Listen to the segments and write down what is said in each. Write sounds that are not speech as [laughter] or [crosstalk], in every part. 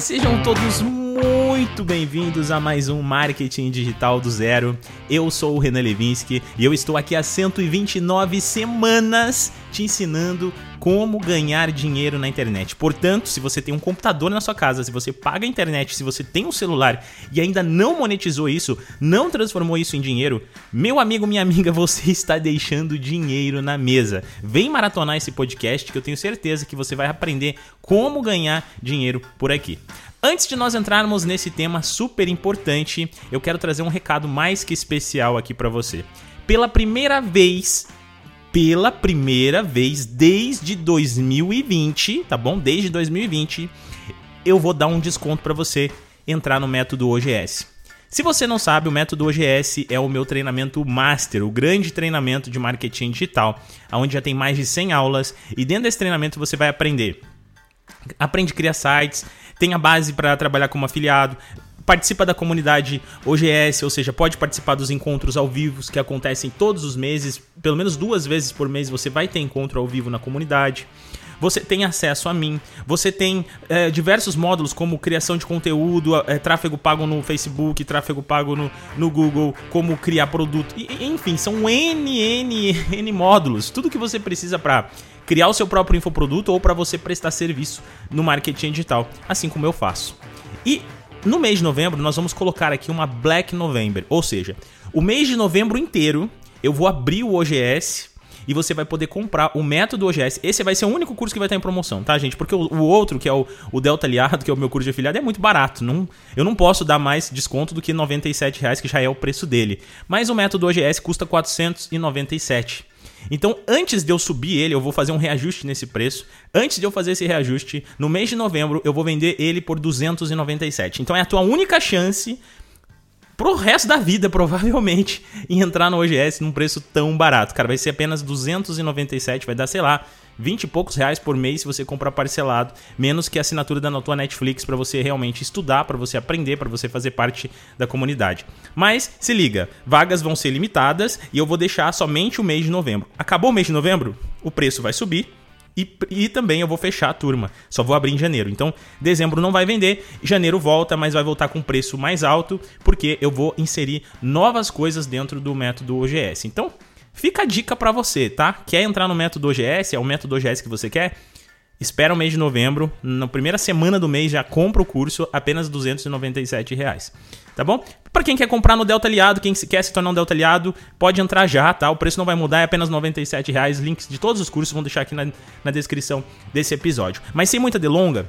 Sejam todos muito bem-vindos a mais um Marketing Digital do Zero. Eu sou o Renan Levinsky e eu estou aqui há 129 semanas te ensinando como ganhar dinheiro na internet. Portanto, se você tem um computador na sua casa, se você paga a internet, se você tem um celular e ainda não monetizou isso, não transformou isso em dinheiro, meu amigo, minha amiga, [laughs] você está deixando dinheiro na mesa. Vem maratonar esse podcast que eu tenho certeza que você vai aprender como ganhar dinheiro por aqui. Antes de nós entrarmos nesse tema super importante, eu quero trazer um recado mais que especial aqui para você. Pela primeira vez pela primeira vez desde 2020, tá bom? Desde 2020, eu vou dar um desconto para você entrar no método OGS. Se você não sabe, o método OGS é o meu treinamento master, o grande treinamento de marketing digital, onde já tem mais de 100 aulas e dentro desse treinamento você vai aprender. Aprende a criar sites, tem a base para trabalhar como afiliado, participa da comunidade OGS, ou seja, pode participar dos encontros ao vivo que acontecem todos os meses, pelo menos duas vezes por mês você vai ter encontro ao vivo na comunidade. Você tem acesso a mim, você tem é, diversos módulos como criação de conteúdo, é, tráfego pago no Facebook, tráfego pago no, no Google, como criar produto, e, enfim, são N, N, N módulos, tudo que você precisa para criar o seu próprio infoproduto ou para você prestar serviço no marketing digital, assim como eu faço. E no mês de novembro, nós vamos colocar aqui uma Black November, ou seja, o mês de novembro inteiro eu vou abrir o OGS e você vai poder comprar o método OGS. Esse vai ser o único curso que vai estar em promoção, tá, gente? Porque o, outro, que é o, o, Delta Aliado, [laughs] que é o meu curso de afiliado, é muito barato. Não, eu não posso dar mais desconto do que 97 reais, que já é o preço dele. Mas o método OGS custa R$ 497. Então, antes de eu subir ele, eu vou fazer um reajuste nesse preço. Antes de eu fazer esse reajuste, no mês de novembro, eu vou vender ele por 297. Então, é a tua única chance pro resto da vida, provavelmente, em entrar no OGS num preço tão barato. Cara, vai ser apenas 297, vai dar, sei lá, 20 e poucos reais por mês se você comprar parcelado, menos que a assinatura da tua Netflix para você realmente estudar, para você aprender, para você fazer parte da comunidade. Mas se liga, vagas vão ser limitadas e eu vou deixar somente o mês de novembro. Acabou o mês de novembro? O preço vai subir. E, e, também eu vou fechar a turma. Só vou abrir em janeiro. Então, dezembro não vai vender, janeiro volta, mas vai voltar com preço mais alto, porque eu vou inserir novas coisas dentro do método OGS. Então, Fica a dica para você, tá? Quer entrar no método OGS? É o método OGS que você quer? Espera o mês de novembro, na primeira semana do mês já compra o curso, apenas 297 reais. Tá bom? Para quem quer comprar no Delta Aliado, quem quer se tornar um Delta Aliado, pode entrar já, tá? O preço não vai mudar, é apenas 97 reais. Links de todos os cursos vão deixar aqui na, na descrição desse episódio. Mas sem muita delonga,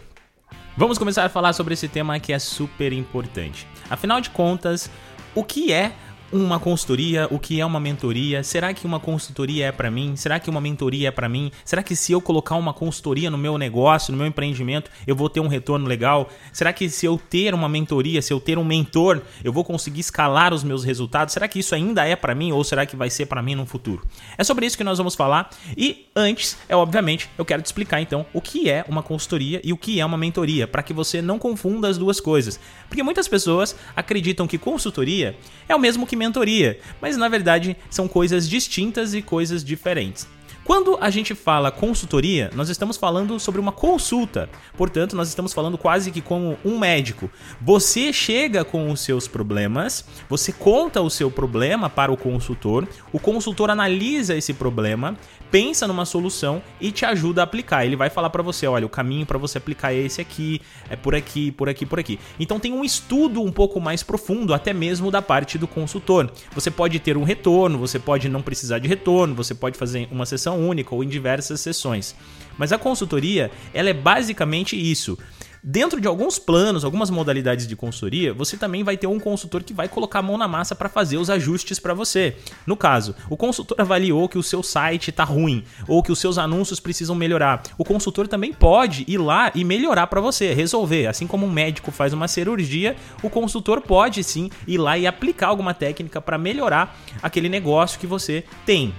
vamos começar a falar sobre esse tema que é super importante. Afinal de contas, o que é uma consultoria, o que é uma mentoria? Será que uma consultoria é para mim? Será que uma mentoria é para mim? Será que se eu colocar uma consultoria no meu negócio, no meu empreendimento, eu vou ter um retorno legal? Será que se eu ter uma mentoria, se eu ter um mentor, eu vou conseguir escalar os meus resultados? Será que isso ainda é para mim ou será que vai ser para mim no futuro? É sobre isso que nós vamos falar e antes, é obviamente, eu quero te explicar então o que é uma consultoria e o que é uma mentoria, para que você não confunda as duas coisas. Porque muitas pessoas acreditam que consultoria é o mesmo que mentoria, mas na verdade são coisas distintas e coisas diferentes. Quando a gente fala consultoria, nós estamos falando sobre uma consulta. Portanto, nós estamos falando quase que como um médico. Você chega com os seus problemas, você conta o seu problema para o consultor, o consultor analisa esse problema, pensa numa solução e te ajuda a aplicar. Ele vai falar para você, olha, o caminho para você aplicar é esse aqui, é por aqui, por aqui, por aqui. Então tem um estudo um pouco mais profundo, até mesmo da parte do consultor. Você pode ter um retorno, você pode não precisar de retorno, você pode fazer uma sessão única ou em diversas sessões. Mas a consultoria, ela é basicamente isso. Dentro de alguns planos, algumas modalidades de consultoria, você também vai ter um consultor que vai colocar a mão na massa para fazer os ajustes para você. No caso, o consultor avaliou que o seu site está ruim ou que os seus anúncios precisam melhorar. O consultor também pode ir lá e melhorar para você, resolver. Assim como um médico faz uma cirurgia, o consultor pode sim ir lá e aplicar alguma técnica para melhorar aquele negócio que você tem.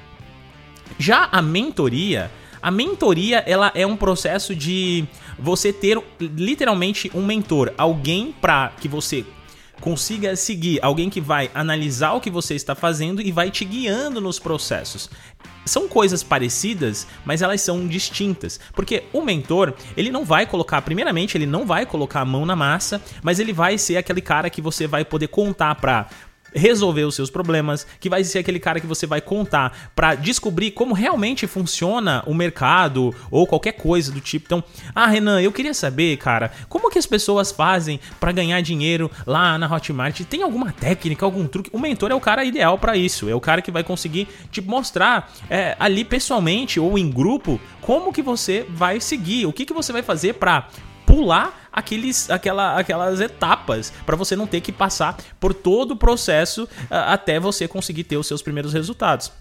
Já a mentoria, a mentoria ela é um processo de você ter literalmente um mentor, alguém para que você consiga seguir, alguém que vai analisar o que você está fazendo e vai te guiando nos processos. São coisas parecidas, mas elas são distintas. Porque o mentor, ele não vai colocar, primeiramente, ele não vai colocar a mão na massa, mas ele vai ser aquele cara que você vai poder contar para resolver os seus problemas, que vai ser aquele cara que você vai contar para descobrir como realmente funciona o mercado ou qualquer coisa do tipo. Então, ah, Renan, eu queria saber, cara, como que as pessoas fazem para ganhar dinheiro lá na Hotmart? Tem alguma técnica, algum truque? O mentor é o cara ideal para isso. É o cara que vai conseguir te mostrar é, ali pessoalmente ou em grupo como que você vai seguir, o que, que você vai fazer para pular aqueles, aquela, aquelas etapas para você não ter que passar por todo o processo uh, até você conseguir ter os seus primeiros resultados.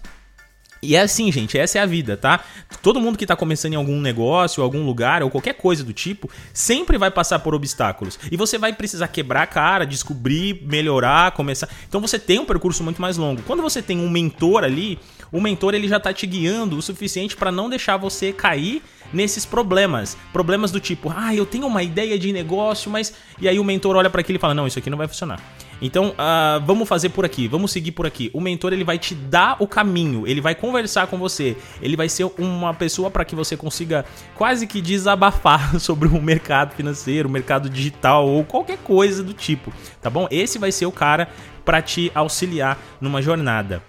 E é assim, gente, essa é a vida, tá? Todo mundo que tá começando em algum negócio, algum lugar ou qualquer coisa do tipo, sempre vai passar por obstáculos. E você vai precisar quebrar a cara, descobrir, melhorar, começar. Então você tem um percurso muito mais longo. Quando você tem um mentor ali, o mentor ele já tá te guiando o suficiente para não deixar você cair nesses problemas. Problemas do tipo, ah, eu tenho uma ideia de negócio, mas. E aí o mentor olha para aquilo e fala: não, isso aqui não vai funcionar. Então, uh, vamos fazer por aqui, vamos seguir por aqui. O mentor ele vai te dar o caminho, ele vai conversar com você, ele vai ser uma pessoa para que você consiga quase que desabafar [laughs] sobre o mercado financeiro, o mercado digital ou qualquer coisa do tipo, tá bom? Esse vai ser o cara para te auxiliar numa jornada.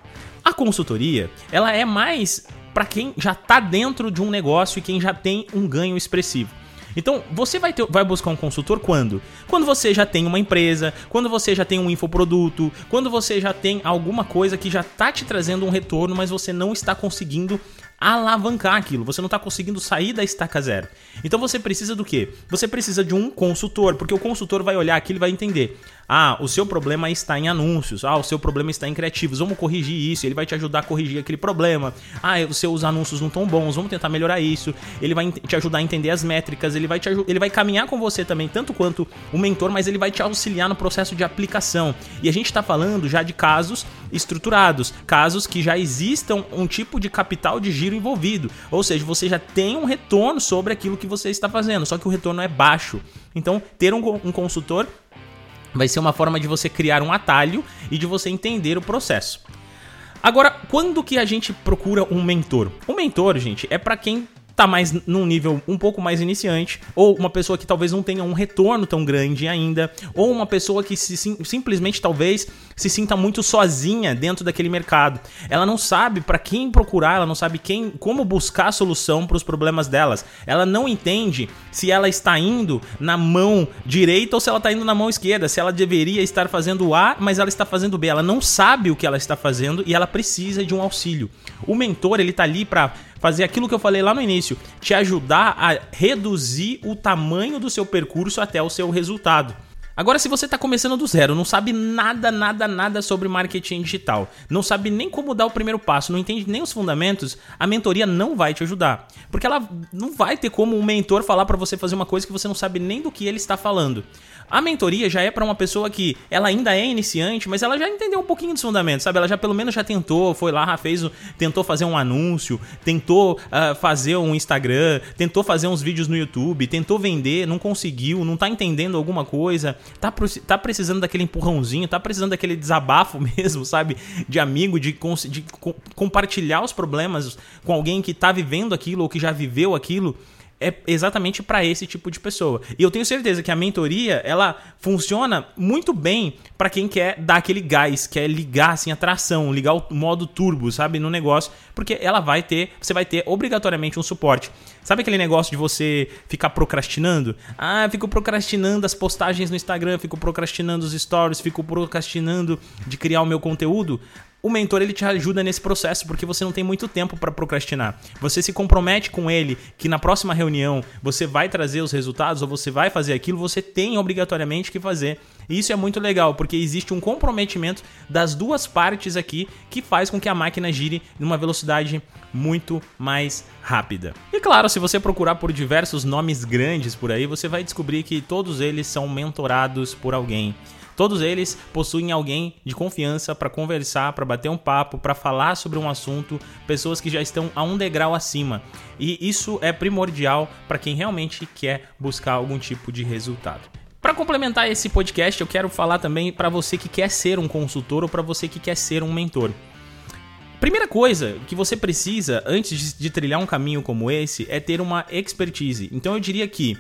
Consultoria, ela é mais para quem já está dentro de um negócio e quem já tem um ganho expressivo. Então, você vai, ter, vai buscar um consultor quando? Quando você já tem uma empresa, quando você já tem um infoproduto, quando você já tem alguma coisa que já está te trazendo um retorno, mas você não está conseguindo alavancar aquilo, você não está conseguindo sair da estaca zero. Então você precisa do quê? Você precisa de um consultor, porque o consultor vai olhar aquilo e vai entender. Ah, o seu problema está em anúncios. Ah, o seu problema está em criativos. Vamos corrigir isso. Ele vai te ajudar a corrigir aquele problema. Ah, os seus anúncios não estão bons. Vamos tentar melhorar isso. Ele vai te ajudar a entender as métricas. Ele vai te ele vai caminhar com você também, tanto quanto o mentor, mas ele vai te auxiliar no processo de aplicação. E a gente está falando já de casos estruturados, casos que já existam um tipo de capital de giro envolvido. Ou seja, você já tem um retorno sobre aquilo que você está fazendo, só que o retorno é baixo. Então, ter um, um consultor vai ser uma forma de você criar um atalho e de você entender o processo. Agora, quando que a gente procura um mentor? O mentor, gente, é para quem tá mais num nível um pouco mais iniciante, ou uma pessoa que talvez não tenha um retorno tão grande ainda, ou uma pessoa que se, sim, simplesmente talvez se sinta muito sozinha dentro daquele mercado. Ela não sabe para quem procurar, ela não sabe quem, como buscar solução para os problemas delas. Ela não entende se ela está indo na mão direita ou se ela está indo na mão esquerda, se ela deveria estar fazendo A, mas ela está fazendo B. Ela não sabe o que ela está fazendo e ela precisa de um auxílio. O mentor, ele tá ali para fazer aquilo que eu falei lá no início, te ajudar a reduzir o tamanho do seu percurso até o seu resultado. Agora, se você está começando do zero, não sabe nada, nada, nada sobre marketing digital, não sabe nem como dar o primeiro passo, não entende nem os fundamentos, a mentoria não vai te ajudar. Porque ela não vai ter como um mentor falar para você fazer uma coisa que você não sabe nem do que ele está falando. A mentoria já é para uma pessoa que ela ainda é iniciante, mas ela já entendeu um pouquinho dos fundamentos, sabe? Ela já pelo menos já tentou, foi lá, fez, tentou fazer um anúncio, tentou uh, fazer um Instagram, tentou fazer uns vídeos no YouTube, tentou vender, não conseguiu, não tá entendendo alguma coisa, tá, tá precisando daquele empurrãozinho, tá precisando daquele desabafo [laughs] mesmo, sabe? De amigo, de, de compartilhar os problemas com alguém que tá vivendo aquilo ou que já viveu aquilo é exatamente para esse tipo de pessoa. E eu tenho certeza que a mentoria, ela funciona muito bem para quem quer dar aquele gás, quer ligar assim a tração, ligar o modo turbo, sabe, no negócio, porque ela vai ter, você vai ter obrigatoriamente um suporte. Sabe aquele negócio de você ficar procrastinando? Ah, fico procrastinando as postagens no Instagram, fico procrastinando os stories, fico procrastinando de criar o meu conteúdo o mentor ele te ajuda nesse processo porque você não tem muito tempo para procrastinar. Você se compromete com ele que na próxima reunião você vai trazer os resultados ou você vai fazer aquilo, você tem obrigatoriamente que fazer. E isso é muito legal porque existe um comprometimento das duas partes aqui que faz com que a máquina gire numa velocidade muito mais rápida. E claro, se você procurar por diversos nomes grandes por aí, você vai descobrir que todos eles são mentorados por alguém. Todos eles possuem alguém de confiança para conversar, para bater um papo, para falar sobre um assunto, pessoas que já estão a um degrau acima. E isso é primordial para quem realmente quer buscar algum tipo de resultado. Para complementar esse podcast, eu quero falar também para você que quer ser um consultor ou para você que quer ser um mentor. Primeira coisa que você precisa antes de trilhar um caminho como esse é ter uma expertise. Então eu diria que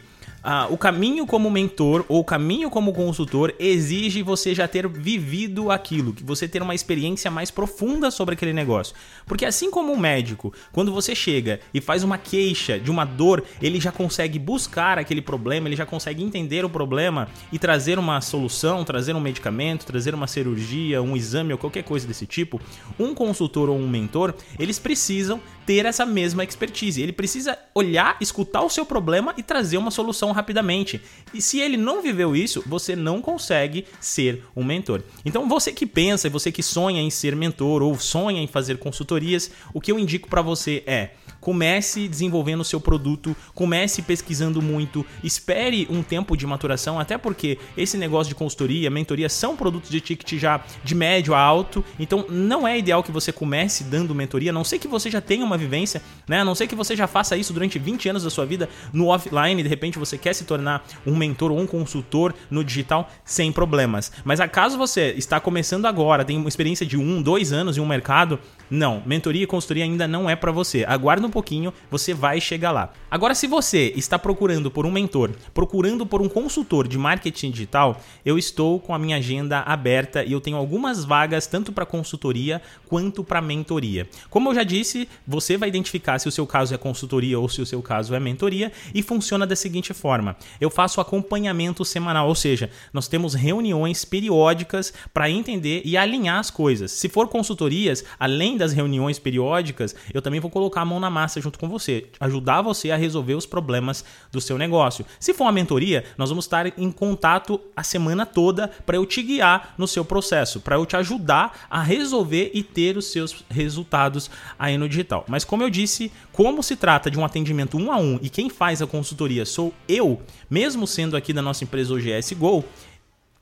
ah, o caminho como mentor ou o caminho como consultor exige você já ter vivido aquilo, que você ter uma experiência mais profunda sobre aquele negócio. Porque assim como o médico, quando você chega e faz uma queixa de uma dor, ele já consegue buscar aquele problema, ele já consegue entender o problema e trazer uma solução, trazer um medicamento, trazer uma cirurgia, um exame ou qualquer coisa desse tipo. Um consultor ou um mentor, eles precisam ter essa mesma expertise. Ele precisa olhar, escutar o seu problema e trazer uma solução rapidamente. E se ele não viveu isso, você não consegue ser um mentor. Então, você que pensa, você que sonha em ser mentor ou sonha em fazer consultorias, o que eu indico para você é comece desenvolvendo o seu produto, comece pesquisando muito, espere um tempo de maturação, até porque esse negócio de consultoria, mentoria são produtos de ticket já de médio a alto, então não é ideal que você comece dando mentoria, a não sei que você já tenha uma vivência, né? A não sei que você já faça isso durante 20 anos da sua vida no offline, de repente você quer se tornar um mentor ou um consultor no digital sem problemas. Mas acaso você está começando agora, tem uma experiência de um, dois anos em um mercado, não, mentoria e consultoria ainda não é para você. Aguarda um pouquinho, você vai chegar lá. Agora, se você está procurando por um mentor, procurando por um consultor de marketing digital, eu estou com a minha agenda aberta e eu tenho algumas vagas tanto para consultoria quanto para mentoria. Como eu já disse, você vai identificar se o seu caso é consultoria ou se o seu caso é mentoria e funciona da seguinte forma: eu faço acompanhamento semanal, ou seja, nós temos reuniões periódicas para entender e alinhar as coisas. Se for consultorias, além das reuniões periódicas, eu também vou colocar a mão na massa junto com você, ajudar você a resolver os problemas do seu negócio. Se for uma mentoria, nós vamos estar em contato a semana toda para eu te guiar no seu processo, para eu te ajudar a resolver e ter os seus resultados aí no digital. Mas como eu disse, como se trata de um atendimento um a um e quem faz a consultoria sou eu, mesmo sendo aqui da nossa empresa OGS Go,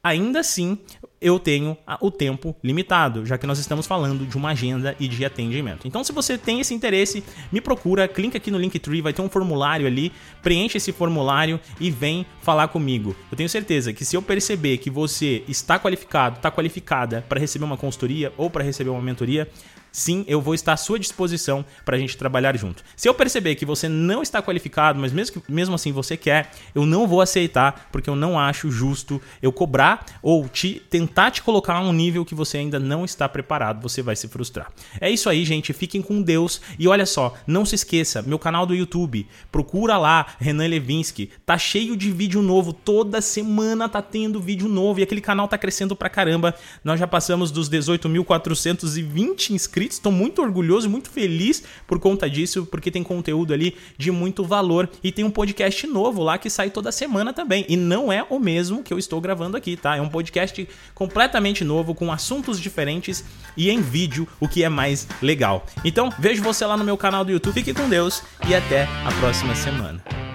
ainda assim eu tenho o tempo limitado, já que nós estamos falando de uma agenda e de atendimento. Então, se você tem esse interesse, me procura, clica aqui no Linktree, vai ter um formulário ali, preenche esse formulário e vem falar comigo. Eu tenho certeza que se eu perceber que você está qualificado, está qualificada para receber uma consultoria ou para receber uma mentoria, sim, eu vou estar à sua disposição para a gente trabalhar junto. Se eu perceber que você não está qualificado, mas mesmo, que, mesmo assim você quer, eu não vou aceitar, porque eu não acho justo eu cobrar ou te tentar te colocar a um nível que você ainda não está preparado, você vai se frustrar. É isso aí, gente. Fiquem com Deus. E olha só, não se esqueça, meu canal do YouTube, procura lá, Renan Levinsky. Tá cheio de vídeo novo. Toda semana tá tendo vídeo novo. E aquele canal tá crescendo pra caramba. Nós já passamos dos 18.420 inscritos inscritos. Estou muito orgulhoso, muito feliz por conta disso, porque tem conteúdo ali de muito valor e tem um podcast novo lá que sai toda semana também. E não é o mesmo que eu estou gravando aqui, tá? É um podcast completamente novo, com assuntos diferentes e em vídeo, o que é mais legal. Então, vejo você lá no meu canal do YouTube. Fique com Deus e até a próxima semana.